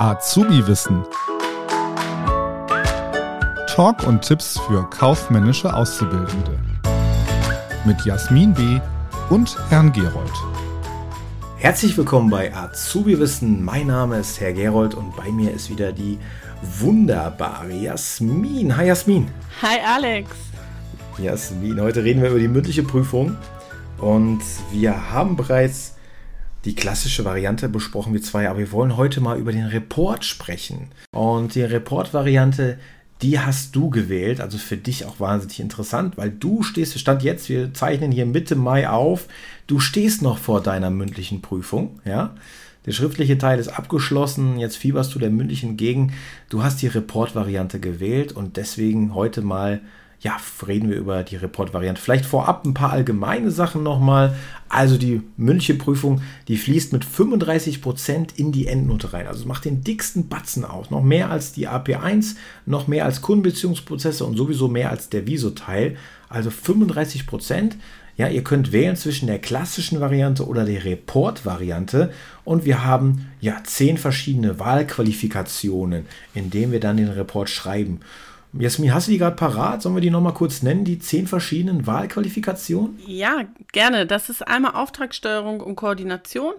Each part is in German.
Azubi-Wissen. Talk und Tipps für kaufmännische Auszubildende. Mit Jasmin B. und Herrn Gerold. Herzlich willkommen bei Azubi-Wissen. Mein Name ist Herr Gerold und bei mir ist wieder die wunderbare Jasmin. Hi Jasmin. Hi Alex. Jasmin, heute reden wir über die mündliche Prüfung und wir haben bereits die klassische Variante besprochen, wir zwei, aber wir wollen heute mal über den Report sprechen. Und die Report-Variante, die hast du gewählt, also für dich auch wahnsinnig interessant, weil du stehst, Stand jetzt, wir zeichnen hier Mitte Mai auf, du stehst noch vor deiner mündlichen Prüfung, ja. Der schriftliche Teil ist abgeschlossen, jetzt fieberst du der mündlichen entgegen. Du hast die Report-Variante gewählt und deswegen heute mal ja, reden wir über die Report-Variante. Vielleicht vorab ein paar allgemeine Sachen nochmal. Also die Münche-Prüfung, die fließt mit 35% in die Endnote rein. Also macht den dicksten Batzen aus. Noch mehr als die AP1, noch mehr als Kundenbeziehungsprozesse und sowieso mehr als der Viso-Teil. Also 35%. Ja, ihr könnt wählen zwischen der klassischen Variante oder der Report-Variante. Und wir haben ja zehn verschiedene Wahlqualifikationen, in denen wir dann den Report schreiben. Jasmin, hast du die gerade parat? Sollen wir die nochmal kurz nennen, die zehn verschiedenen Wahlqualifikationen? Ja, gerne. Das ist einmal Auftragssteuerung und Koordination,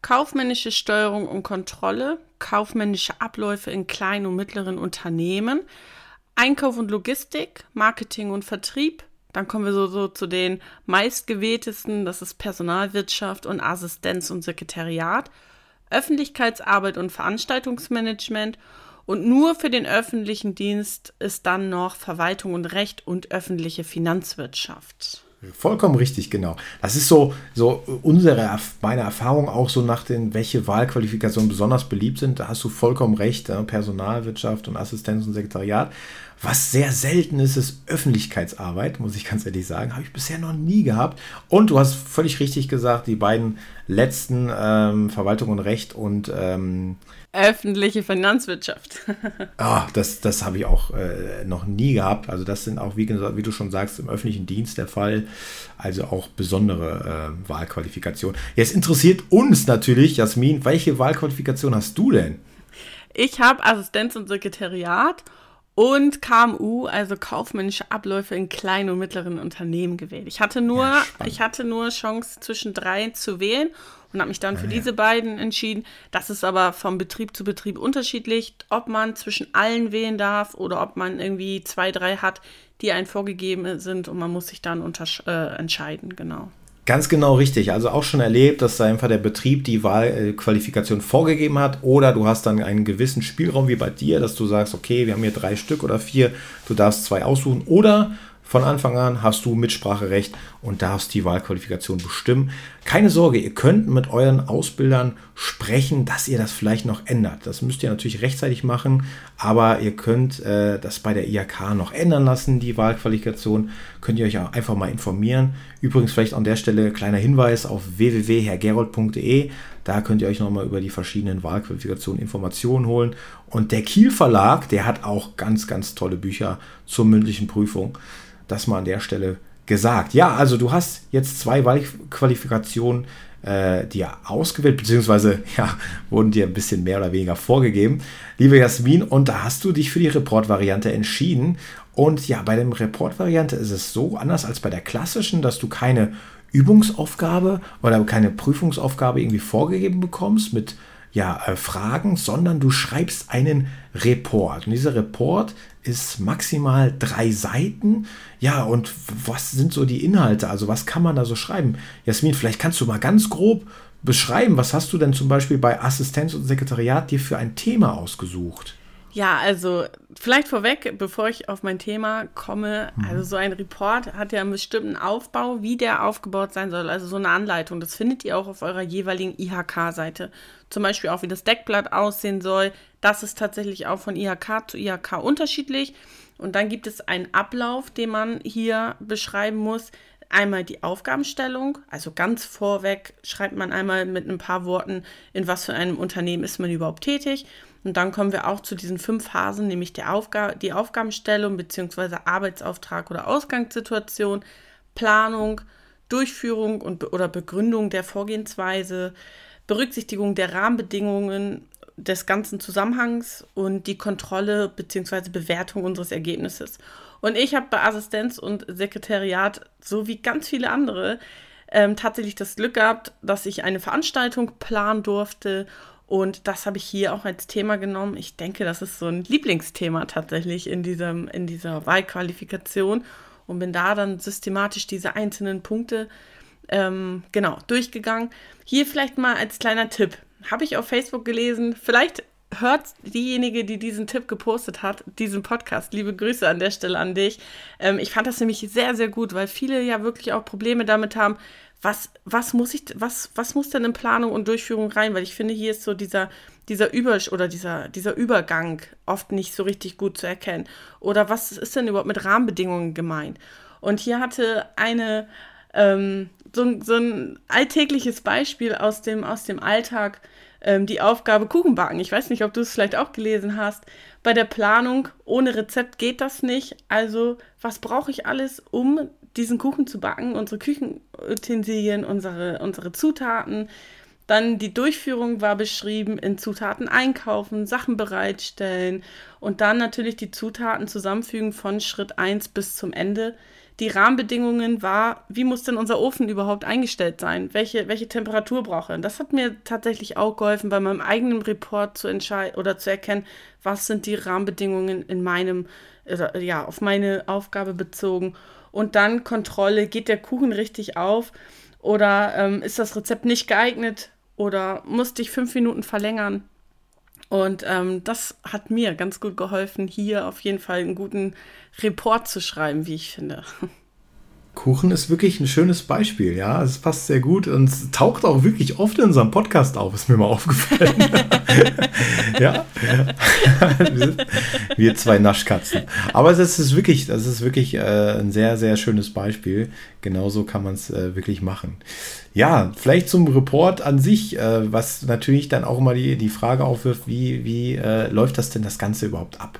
kaufmännische Steuerung und Kontrolle, kaufmännische Abläufe in kleinen und mittleren Unternehmen, Einkauf und Logistik, Marketing und Vertrieb. Dann kommen wir so, so zu den meistgewähltesten, das ist Personalwirtschaft und Assistenz und Sekretariat, Öffentlichkeitsarbeit und Veranstaltungsmanagement und nur für den öffentlichen Dienst ist dann noch Verwaltung und Recht und öffentliche Finanzwirtschaft. Vollkommen richtig, genau. Das ist so, so unsere, meine Erfahrung auch so nach den, welche Wahlqualifikationen besonders beliebt sind. Da hast du vollkommen recht. Personalwirtschaft und Assistenz und Sekretariat. Was sehr selten ist, ist Öffentlichkeitsarbeit, muss ich ganz ehrlich sagen. Habe ich bisher noch nie gehabt. Und du hast völlig richtig gesagt, die beiden letzten ähm, Verwaltung und Recht und ähm, öffentliche Finanzwirtschaft. ah, das, das habe ich auch äh, noch nie gehabt. Also das sind auch, wie, wie, du schon sagst, im öffentlichen Dienst der Fall. Also auch besondere äh, Wahlqualifikationen. Jetzt interessiert uns natürlich, Jasmin, welche Wahlqualifikation hast du denn? Ich habe Assistenz und Sekretariat und KMU, also kaufmännische Abläufe in kleinen und mittleren Unternehmen gewählt. Ich hatte nur, ja, ich hatte nur Chance zwischen drei zu wählen und habe mich dann für ah, ja. diese beiden entschieden. Das ist aber vom Betrieb zu Betrieb unterschiedlich, ob man zwischen allen wählen darf oder ob man irgendwie zwei, drei hat, die einen vorgegeben sind und man muss sich dann äh, entscheiden, genau. Ganz genau richtig. Also auch schon erlebt, dass da einfach der Betrieb die Wahlqualifikation vorgegeben hat oder du hast dann einen gewissen Spielraum wie bei dir, dass du sagst, okay, wir haben hier drei Stück oder vier, du darfst zwei aussuchen oder von Anfang an hast du Mitspracherecht und darfst die Wahlqualifikation bestimmen. Keine Sorge, ihr könnt mit euren Ausbildern sprechen, dass ihr das vielleicht noch ändert. Das müsst ihr natürlich rechtzeitig machen, aber ihr könnt äh, das bei der IHK noch ändern lassen, die Wahlqualifikation. Könnt ihr euch auch einfach mal informieren. Übrigens vielleicht an der Stelle kleiner Hinweis auf www.hergerold.de. Da könnt ihr euch nochmal über die verschiedenen Wahlqualifikationen Informationen holen. Und der Kiel Verlag, der hat auch ganz, ganz tolle Bücher zur mündlichen Prüfung. Das mal an der Stelle gesagt. Ja, also du hast jetzt zwei Wahlqualifikationen äh, dir ausgewählt, beziehungsweise ja, wurden dir ein bisschen mehr oder weniger vorgegeben. Liebe Jasmin, und da hast du dich für die Report-Variante entschieden. Und ja, bei der Report-Variante ist es so, anders als bei der klassischen, dass du keine Übungsaufgabe oder keine Prüfungsaufgabe irgendwie vorgegeben bekommst mit ja, äh, Fragen, sondern du schreibst einen Report. Und dieser Report ist maximal drei Seiten. Ja, und was sind so die Inhalte? Also was kann man da so schreiben? Jasmin, vielleicht kannst du mal ganz grob beschreiben, was hast du denn zum Beispiel bei Assistenz und Sekretariat dir für ein Thema ausgesucht? Ja, also vielleicht vorweg, bevor ich auf mein Thema komme, mhm. also so ein Report hat ja einen bestimmten Aufbau, wie der aufgebaut sein soll, also so eine Anleitung. Das findet ihr auch auf eurer jeweiligen IHK-Seite. Zum Beispiel auch, wie das Deckblatt aussehen soll. Das ist tatsächlich auch von IHK zu IHK unterschiedlich. Und dann gibt es einen Ablauf, den man hier beschreiben muss. Einmal die Aufgabenstellung, also ganz vorweg schreibt man einmal mit ein paar Worten, in was für einem Unternehmen ist man überhaupt tätig. Und dann kommen wir auch zu diesen fünf Phasen, nämlich der Aufga die Aufgabenstellung bzw. Arbeitsauftrag oder Ausgangssituation, Planung, Durchführung und, oder Begründung der Vorgehensweise, Berücksichtigung der Rahmenbedingungen des ganzen Zusammenhangs und die Kontrolle bzw. Bewertung unseres Ergebnisses. Und ich habe bei Assistenz und Sekretariat, so wie ganz viele andere, ähm, tatsächlich das Glück gehabt, dass ich eine Veranstaltung planen durfte. Und das habe ich hier auch als Thema genommen. Ich denke, das ist so ein Lieblingsthema tatsächlich in, diesem, in dieser Wahlqualifikation und bin da dann systematisch diese einzelnen Punkte ähm, genau durchgegangen. Hier vielleicht mal als kleiner Tipp. Habe ich auf Facebook gelesen. Vielleicht hört diejenige, die diesen Tipp gepostet hat, diesen Podcast. Liebe Grüße an der Stelle an dich. Ähm, ich fand das nämlich sehr, sehr gut, weil viele ja wirklich auch Probleme damit haben, was, was muss ich, was, was muss denn in Planung und Durchführung rein? Weil ich finde, hier ist so dieser, dieser Über oder dieser, dieser Übergang oft nicht so richtig gut zu erkennen. Oder was ist denn überhaupt mit Rahmenbedingungen gemeint? Und hier hatte eine ähm, so, so ein alltägliches Beispiel aus dem, aus dem Alltag ähm, die Aufgabe Kuchenbacken. Ich weiß nicht, ob du es vielleicht auch gelesen hast. Bei der Planung ohne Rezept geht das nicht. Also, was brauche ich alles, um diesen Kuchen zu backen? Unsere Küchenutensilien, unsere, unsere Zutaten. Dann die Durchführung war beschrieben, in Zutaten einkaufen, Sachen bereitstellen und dann natürlich die Zutaten zusammenfügen von Schritt 1 bis zum Ende die Rahmenbedingungen war, wie muss denn unser Ofen überhaupt eingestellt sein? Welche, welche Temperatur braucht er? Das hat mir tatsächlich auch geholfen, bei meinem eigenen Report zu entscheiden oder zu erkennen, was sind die Rahmenbedingungen in meinem, ja, auf meine Aufgabe bezogen. Und dann Kontrolle, geht der Kuchen richtig auf? Oder ähm, ist das Rezept nicht geeignet? Oder musste ich fünf Minuten verlängern? Und ähm, das hat mir ganz gut geholfen, hier auf jeden Fall einen guten Report zu schreiben, wie ich finde. Kuchen ist wirklich ein schönes Beispiel, ja. Es passt sehr gut und taucht auch wirklich oft in unserem Podcast auf, ist mir mal aufgefallen. ja. Wir zwei Naschkatzen. Aber es ist wirklich, das ist wirklich äh, ein sehr, sehr schönes Beispiel. Genauso kann man es äh, wirklich machen. Ja, vielleicht zum Report an sich, äh, was natürlich dann auch immer die, die Frage aufwirft, wie, wie äh, läuft das denn das Ganze überhaupt ab?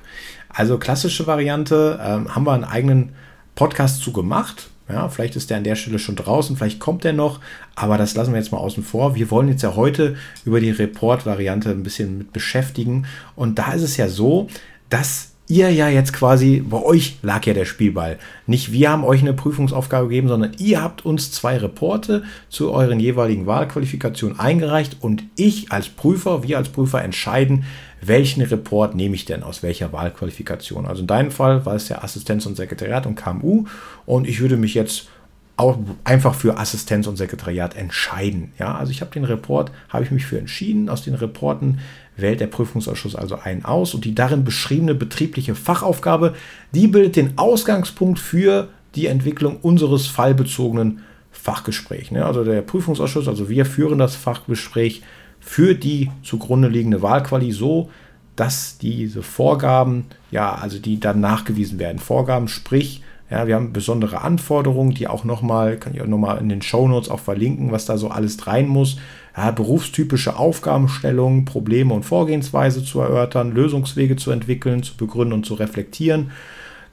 Also klassische Variante, ähm, haben wir einen eigenen Podcast zu gemacht ja, vielleicht ist der an der Stelle schon draußen, vielleicht kommt der noch, aber das lassen wir jetzt mal außen vor. Wir wollen jetzt ja heute über die Report-Variante ein bisschen mit beschäftigen. Und da ist es ja so, dass ihr ja jetzt quasi, bei euch lag ja der Spielball. Nicht wir haben euch eine Prüfungsaufgabe gegeben, sondern ihr habt uns zwei Reporte zu euren jeweiligen Wahlqualifikationen eingereicht und ich als Prüfer, wir als Prüfer entscheiden, welchen Report nehme ich denn aus welcher Wahlqualifikation. Also in deinem Fall war es ja Assistenz und Sekretariat und KMU und ich würde mich jetzt auch einfach für Assistenz und Sekretariat entscheiden. Ja, also ich habe den Report, habe ich mich für entschieden. Aus den Reporten wählt der Prüfungsausschuss also einen aus und die darin beschriebene betriebliche Fachaufgabe, die bildet den Ausgangspunkt für die Entwicklung unseres fallbezogenen Fachgesprächs. Also der Prüfungsausschuss, also wir führen das Fachgespräch für die zugrunde liegende Wahlquali so, dass diese Vorgaben, ja, also die dann nachgewiesen werden. Vorgaben, sprich, ja, wir haben besondere Anforderungen, die auch nochmal, kann ich auch nochmal in den Shownotes auch verlinken, was da so alles rein muss. Ja, berufstypische Aufgabenstellungen, Probleme und Vorgehensweise zu erörtern, Lösungswege zu entwickeln, zu begründen und zu reflektieren.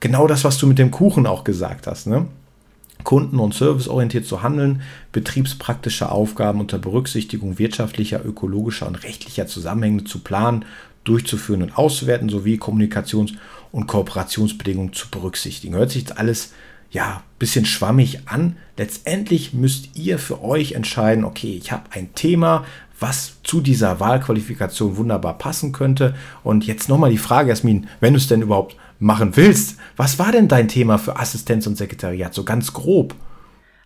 Genau das, was du mit dem Kuchen auch gesagt hast. Ne? kunden- und serviceorientiert zu handeln, betriebspraktische Aufgaben unter Berücksichtigung wirtschaftlicher, ökologischer und rechtlicher Zusammenhänge zu planen, durchzuführen und auszuwerten, sowie Kommunikations- und Kooperationsbedingungen zu berücksichtigen. Hört sich jetzt alles ja bisschen schwammig an. Letztendlich müsst ihr für euch entscheiden, okay, ich habe ein Thema, was zu dieser Wahlqualifikation wunderbar passen könnte. Und jetzt nochmal die Frage, Jasmin, wenn du es denn überhaupt machen willst. Was war denn dein Thema für Assistenz und Sekretariat, so ganz grob?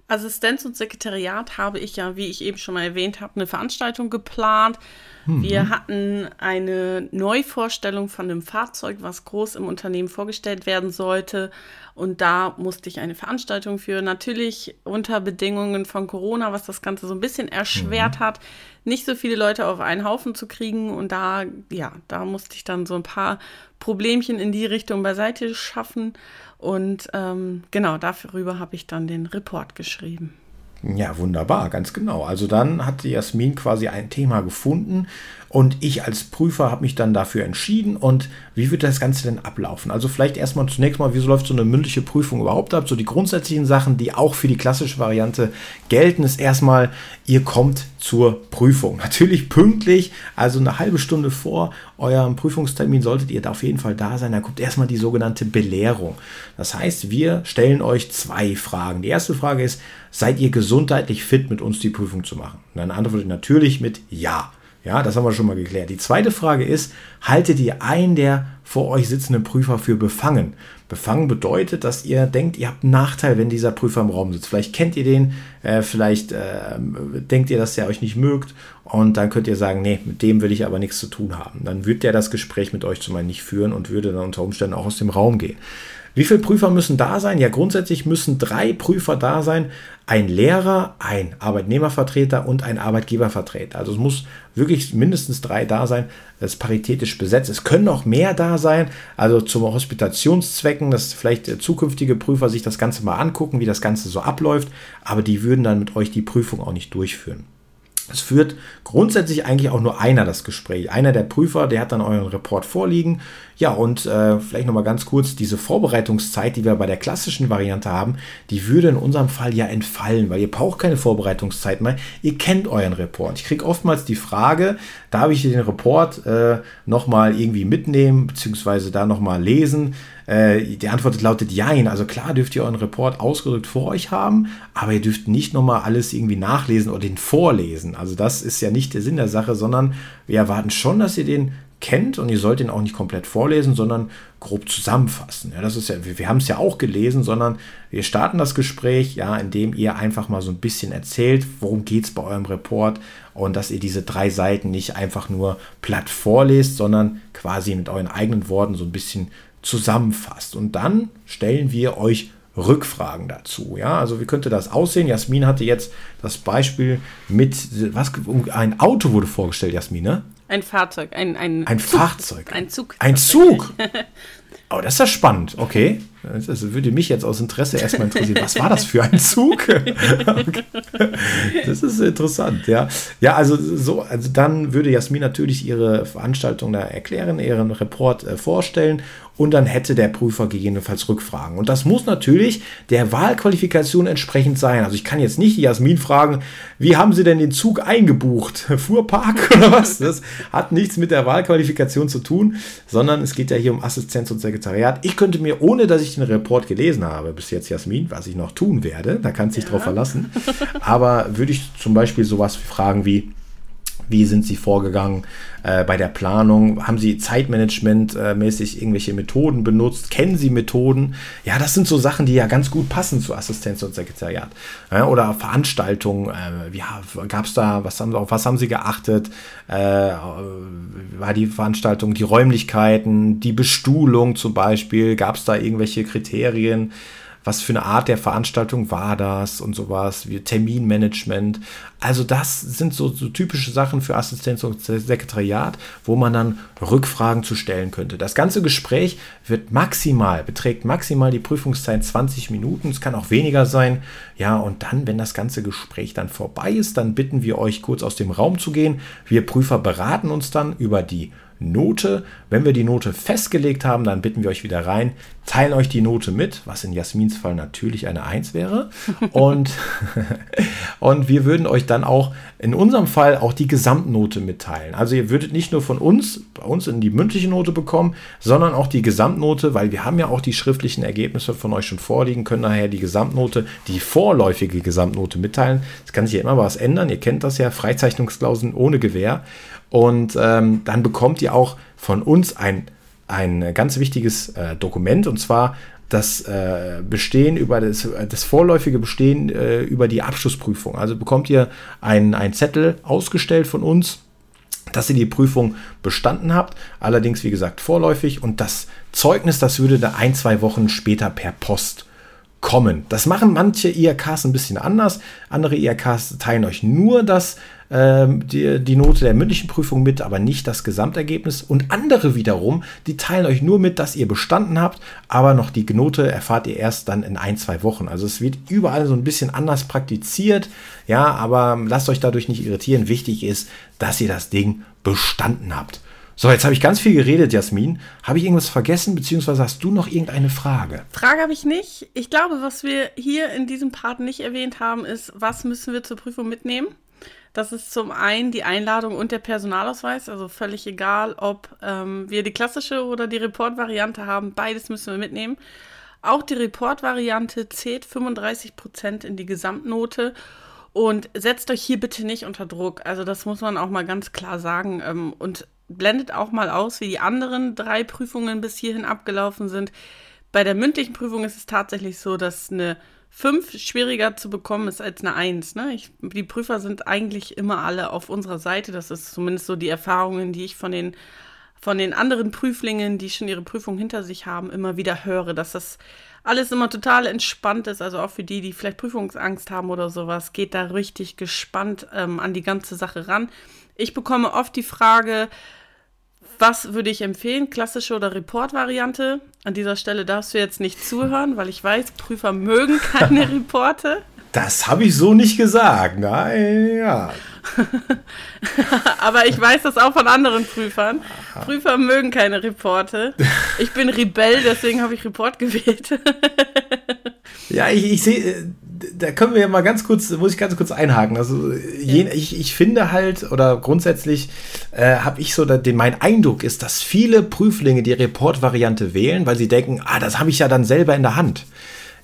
Assistenz und Sekretariat habe ich ja, wie ich eben schon mal erwähnt habe, eine Veranstaltung geplant. Mhm. Wir hatten eine Neuvorstellung von einem Fahrzeug, was groß im Unternehmen vorgestellt werden sollte. Und da musste ich eine Veranstaltung führen. Natürlich unter Bedingungen von Corona, was das Ganze so ein bisschen erschwert mhm. hat, nicht so viele Leute auf einen Haufen zu kriegen. Und da, ja, da musste ich dann so ein paar Problemchen in die Richtung beiseite schaffen. Und ähm, genau darüber habe ich dann den Report geschrieben. Ja, wunderbar, ganz genau. Also dann hat Jasmin quasi ein Thema gefunden und ich als Prüfer habe mich dann dafür entschieden. Und wie wird das Ganze denn ablaufen? Also vielleicht erstmal zunächst mal, wieso läuft so eine mündliche Prüfung überhaupt ab? So die grundsätzlichen Sachen, die auch für die klassische Variante gelten, ist erstmal, ihr kommt zur Prüfung. Natürlich pünktlich, also eine halbe Stunde vor eurem Prüfungstermin solltet ihr da auf jeden Fall da sein. Da kommt erstmal die sogenannte Belehrung. Das heißt, wir stellen euch zwei Fragen. Die erste Frage ist, seid ihr gesundheitlich fit, mit uns die Prüfung zu machen? Und dann ihr natürlich mit Ja. Ja, das haben wir schon mal geklärt. Die zweite Frage ist, haltet ihr einen der vor euch sitzenden Prüfer für befangen? Befangen bedeutet, dass ihr denkt, ihr habt einen Nachteil, wenn dieser Prüfer im Raum sitzt. Vielleicht kennt ihr den, äh, vielleicht äh, denkt ihr, dass er euch nicht mögt und dann könnt ihr sagen, nee, mit dem will ich aber nichts zu tun haben. Dann wird der das Gespräch mit euch zumal nicht führen und würde dann unter Umständen auch aus dem Raum gehen. Wie viele Prüfer müssen da sein? Ja, grundsätzlich müssen drei Prüfer da sein. Ein Lehrer, ein Arbeitnehmervertreter und ein Arbeitgebervertreter. Also es muss wirklich mindestens drei da sein. Das ist paritätisch besetzt. Es können noch mehr da sein. Also zum Hospitationszwecken, dass vielleicht zukünftige Prüfer sich das Ganze mal angucken, wie das Ganze so abläuft. Aber die würden dann mit euch die Prüfung auch nicht durchführen. Es führt grundsätzlich eigentlich auch nur einer das Gespräch. Einer der Prüfer, der hat dann euren Report vorliegen. Ja, und äh, vielleicht nochmal ganz kurz, diese Vorbereitungszeit, die wir bei der klassischen Variante haben, die würde in unserem Fall ja entfallen, weil ihr braucht keine Vorbereitungszeit mehr. Ihr kennt euren Report. Ich kriege oftmals die Frage, darf ich den Report äh, nochmal irgendwie mitnehmen, beziehungsweise da nochmal lesen? Äh, die Antwort lautet Jein. Also klar dürft ihr euren Report ausgedrückt vor euch haben, aber ihr dürft nicht nochmal alles irgendwie nachlesen oder den vorlesen. Also das ist ja nicht der Sinn der Sache, sondern wir erwarten schon, dass ihr den kennt und ihr sollt ihn auch nicht komplett vorlesen, sondern grob zusammenfassen. Ja, das ist ja, wir, wir haben es ja auch gelesen, sondern wir starten das Gespräch, ja, indem ihr einfach mal so ein bisschen erzählt, worum geht es bei eurem Report und dass ihr diese drei Seiten nicht einfach nur platt vorlest, sondern quasi mit euren eigenen Worten so ein bisschen zusammenfasst. Und dann stellen wir euch Rückfragen dazu. Ja, also wie könnte das aussehen? Jasmin hatte jetzt das Beispiel mit was ein Auto wurde vorgestellt, Jasmin, ne? Ein Fahrzeug, ein ein, ein Zug. Fahrzeug, ein Zug. Ein Zug. Oh, das ist ja spannend. Okay. Das würde mich jetzt aus Interesse erstmal interessieren. Was war das für ein Zug? Das ist interessant, ja. Ja, also so, also dann würde Jasmin natürlich ihre Veranstaltung da erklären, ihren Report äh, vorstellen und dann hätte der Prüfer gegebenenfalls Rückfragen. Und das muss natürlich der Wahlqualifikation entsprechend sein. Also ich kann jetzt nicht Jasmin fragen, wie haben Sie denn den Zug eingebucht? Fuhrpark oder was? Das hat nichts mit der Wahlqualifikation zu tun, sondern es geht ja hier um Assistenz und Sekretariat. Ich könnte mir, ohne dass ich den Report gelesen habe, bis jetzt Jasmin, was ich noch tun werde, da kannst du dich ja. drauf verlassen, aber würde ich zum Beispiel sowas fragen wie, wie sind Sie vorgegangen äh, bei der Planung? Haben Sie Zeitmanagement-mäßig äh, irgendwelche Methoden benutzt? Kennen Sie Methoden? Ja, das sind so Sachen, die ja ganz gut passen zu Assistenz und Sekretariat. Ja, oder Veranstaltungen. Äh, ja, gab es da, was haben, auf was haben Sie geachtet? Äh, war die Veranstaltung, die Räumlichkeiten, die Bestuhlung zum Beispiel? Gab es da irgendwelche Kriterien? Was für eine Art der Veranstaltung war das und sowas, wie Terminmanagement. Also das sind so, so typische Sachen für Assistenz und Sekretariat, wo man dann Rückfragen zu stellen könnte. Das ganze Gespräch wird maximal, beträgt maximal die Prüfungszeit 20 Minuten. Es kann auch weniger sein. Ja, und dann, wenn das ganze Gespräch dann vorbei ist, dann bitten wir euch kurz aus dem Raum zu gehen. Wir Prüfer beraten uns dann über die Note. Wenn wir die Note festgelegt haben, dann bitten wir euch wieder rein, teilen euch die Note mit, was in Jasmins Fall natürlich eine 1 wäre. Und, und wir würden euch dann auch in unserem Fall auch die Gesamtnote mitteilen. Also ihr würdet nicht nur von uns, bei uns in die mündliche Note bekommen, sondern auch die Gesamtnote, weil wir haben ja auch die schriftlichen Ergebnisse von euch schon vorliegen, können daher die Gesamtnote, die vorläufige Gesamtnote mitteilen. Es kann sich ja immer was ändern. Ihr kennt das ja, Freizeichnungsklauseln ohne Gewähr. Und ähm, dann bekommt ihr auch von uns ein, ein ganz wichtiges äh, Dokument und zwar das äh, Bestehen über das, das vorläufige Bestehen äh, über die Abschlussprüfung. Also bekommt ihr einen Zettel ausgestellt von uns, dass ihr die Prüfung bestanden habt. Allerdings, wie gesagt, vorläufig. Und das Zeugnis, das würde da ein, zwei Wochen später per Post kommen. Das machen manche IRKs ein bisschen anders. Andere IRKs teilen euch nur das die, die Note der mündlichen Prüfung mit, aber nicht das Gesamtergebnis. Und andere wiederum, die teilen euch nur mit, dass ihr bestanden habt, aber noch die Note erfahrt ihr erst dann in ein, zwei Wochen. Also es wird überall so ein bisschen anders praktiziert. Ja, aber lasst euch dadurch nicht irritieren. Wichtig ist, dass ihr das Ding bestanden habt. So, jetzt habe ich ganz viel geredet, Jasmin. Habe ich irgendwas vergessen, beziehungsweise hast du noch irgendeine Frage? Frage habe ich nicht. Ich glaube, was wir hier in diesem Part nicht erwähnt haben, ist, was müssen wir zur Prüfung mitnehmen? Das ist zum einen die Einladung und der Personalausweis, also völlig egal, ob ähm, wir die klassische oder die Report-Variante haben, beides müssen wir mitnehmen. Auch die Report-Variante zählt 35% in die Gesamtnote und setzt euch hier bitte nicht unter Druck. Also das muss man auch mal ganz klar sagen. Ähm, und blendet auch mal aus, wie die anderen drei Prüfungen bis hierhin abgelaufen sind. Bei der mündlichen Prüfung ist es tatsächlich so, dass eine 5 schwieriger zu bekommen ist als eine 1. Ne? Ich, die Prüfer sind eigentlich immer alle auf unserer Seite. Das ist zumindest so die Erfahrungen, die ich von den, von den anderen Prüflingen, die schon ihre Prüfung hinter sich haben, immer wieder höre, dass das alles immer total entspannt ist. Also auch für die, die vielleicht Prüfungsangst haben oder sowas, geht da richtig gespannt ähm, an die ganze Sache ran. Ich bekomme oft die Frage, was würde ich empfehlen? Klassische oder Report-Variante? An dieser Stelle darfst du jetzt nicht zuhören, weil ich weiß, Prüfer mögen keine Reporte. Das habe ich so nicht gesagt. Nein, ja. Aber ich weiß das auch von anderen Prüfern. Aha. Prüfer mögen keine Reporte. Ich bin Rebell, deswegen habe ich Report gewählt. ja, ich, ich sehe, äh, da können wir ja mal ganz kurz, muss ich ganz kurz einhaken. Also je, ich, ich finde halt, oder grundsätzlich äh, habe ich so den, mein Eindruck ist, dass viele Prüflinge die Report-Variante wählen, weil sie denken, ah, das habe ich ja dann selber in der Hand.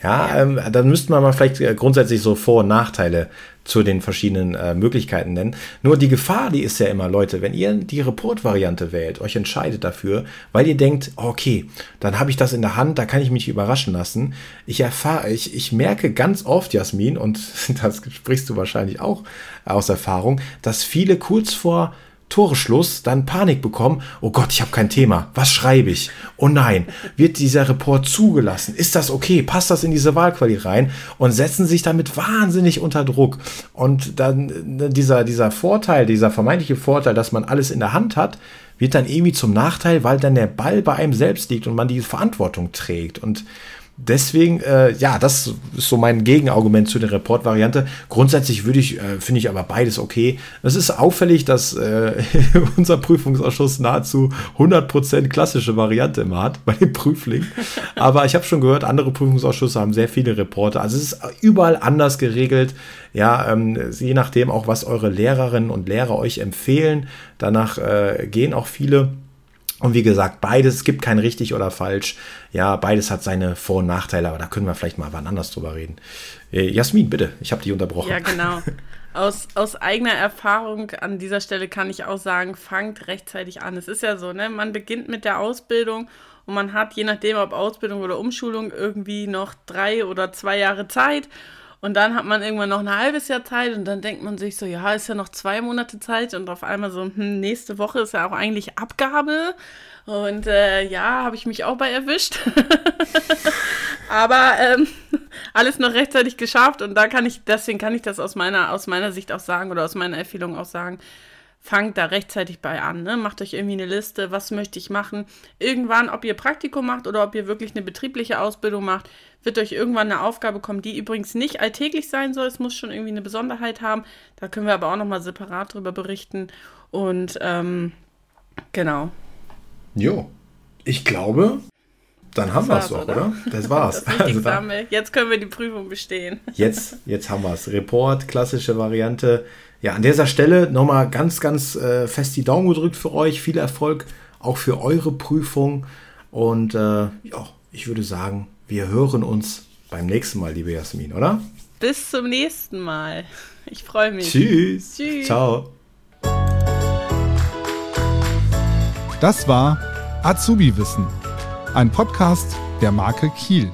Ja, ähm, dann müsste man mal vielleicht äh, grundsätzlich so Vor- und Nachteile zu den verschiedenen äh, Möglichkeiten nennen. Nur die Gefahr, die ist ja immer, Leute, wenn ihr die Report-Variante wählt, euch entscheidet dafür, weil ihr denkt, okay, dann habe ich das in der Hand, da kann ich mich überraschen lassen. Ich erfahre, ich, ich merke ganz oft, Jasmin, und das sprichst du wahrscheinlich auch aus Erfahrung, dass viele kurz vor Toreschluss dann Panik bekommen. Oh Gott, ich habe kein Thema. Was schreibe ich? Oh nein, wird dieser Report zugelassen? Ist das okay? Passt das in diese Wahlquali rein? Und setzen sich damit wahnsinnig unter Druck. Und dann ne, dieser, dieser Vorteil, dieser vermeintliche Vorteil, dass man alles in der Hand hat, wird dann irgendwie zum Nachteil, weil dann der Ball bei einem selbst liegt und man die Verantwortung trägt. Und Deswegen, äh, ja, das ist so mein Gegenargument zu der Report-Variante. Grundsätzlich würde ich, äh, finde ich aber beides okay. Es ist auffällig, dass äh, unser Prüfungsausschuss nahezu 100% klassische Variante immer hat bei den Prüflingen. Aber ich habe schon gehört, andere Prüfungsausschüsse haben sehr viele Reporte. Also es ist überall anders geregelt. Ja, ähm, je nachdem auch, was eure Lehrerinnen und Lehrer euch empfehlen. Danach äh, gehen auch viele. Und wie gesagt, beides, es gibt kein richtig oder falsch. Ja, beides hat seine Vor- und Nachteile, aber da können wir vielleicht mal wann anders drüber reden. Äh, Jasmin, bitte, ich habe dich unterbrochen. Ja, genau. Aus, aus eigener Erfahrung an dieser Stelle kann ich auch sagen, fangt rechtzeitig an. Es ist ja so, ne? Man beginnt mit der Ausbildung und man hat, je nachdem, ob Ausbildung oder Umschulung, irgendwie noch drei oder zwei Jahre Zeit. Und dann hat man irgendwann noch ein halbes Jahr Zeit und dann denkt man sich so, ja, ist ja noch zwei Monate Zeit und auf einmal so, hm, nächste Woche ist ja auch eigentlich Abgabe. Und äh, ja, habe ich mich auch bei erwischt. Aber ähm, alles noch rechtzeitig geschafft und da kann ich, deswegen kann ich das aus meiner, aus meiner Sicht auch sagen oder aus meiner Empfehlung auch sagen fangt da rechtzeitig bei an. Ne? Macht euch irgendwie eine Liste, was möchte ich machen. Irgendwann, ob ihr Praktikum macht oder ob ihr wirklich eine betriebliche Ausbildung macht, wird euch irgendwann eine Aufgabe kommen, die übrigens nicht alltäglich sein soll. Es muss schon irgendwie eine Besonderheit haben. Da können wir aber auch nochmal separat drüber berichten. Und ähm, genau. Jo, ich glaube, dann haben wir es doch, oder? oder? Das war's. Das also dann, jetzt können wir die Prüfung bestehen. Jetzt, jetzt haben wir es. Report, klassische Variante. Ja, an dieser Stelle nochmal ganz, ganz äh, fest die Daumen gedrückt für euch. Viel Erfolg auch für eure Prüfung. Und äh, ja, ich würde sagen, wir hören uns beim nächsten Mal, liebe Jasmin, oder? Bis zum nächsten Mal. Ich freue mich. Tschüss. Tschüss. Ciao. Das war Azubi Wissen, ein Podcast der Marke Kiel.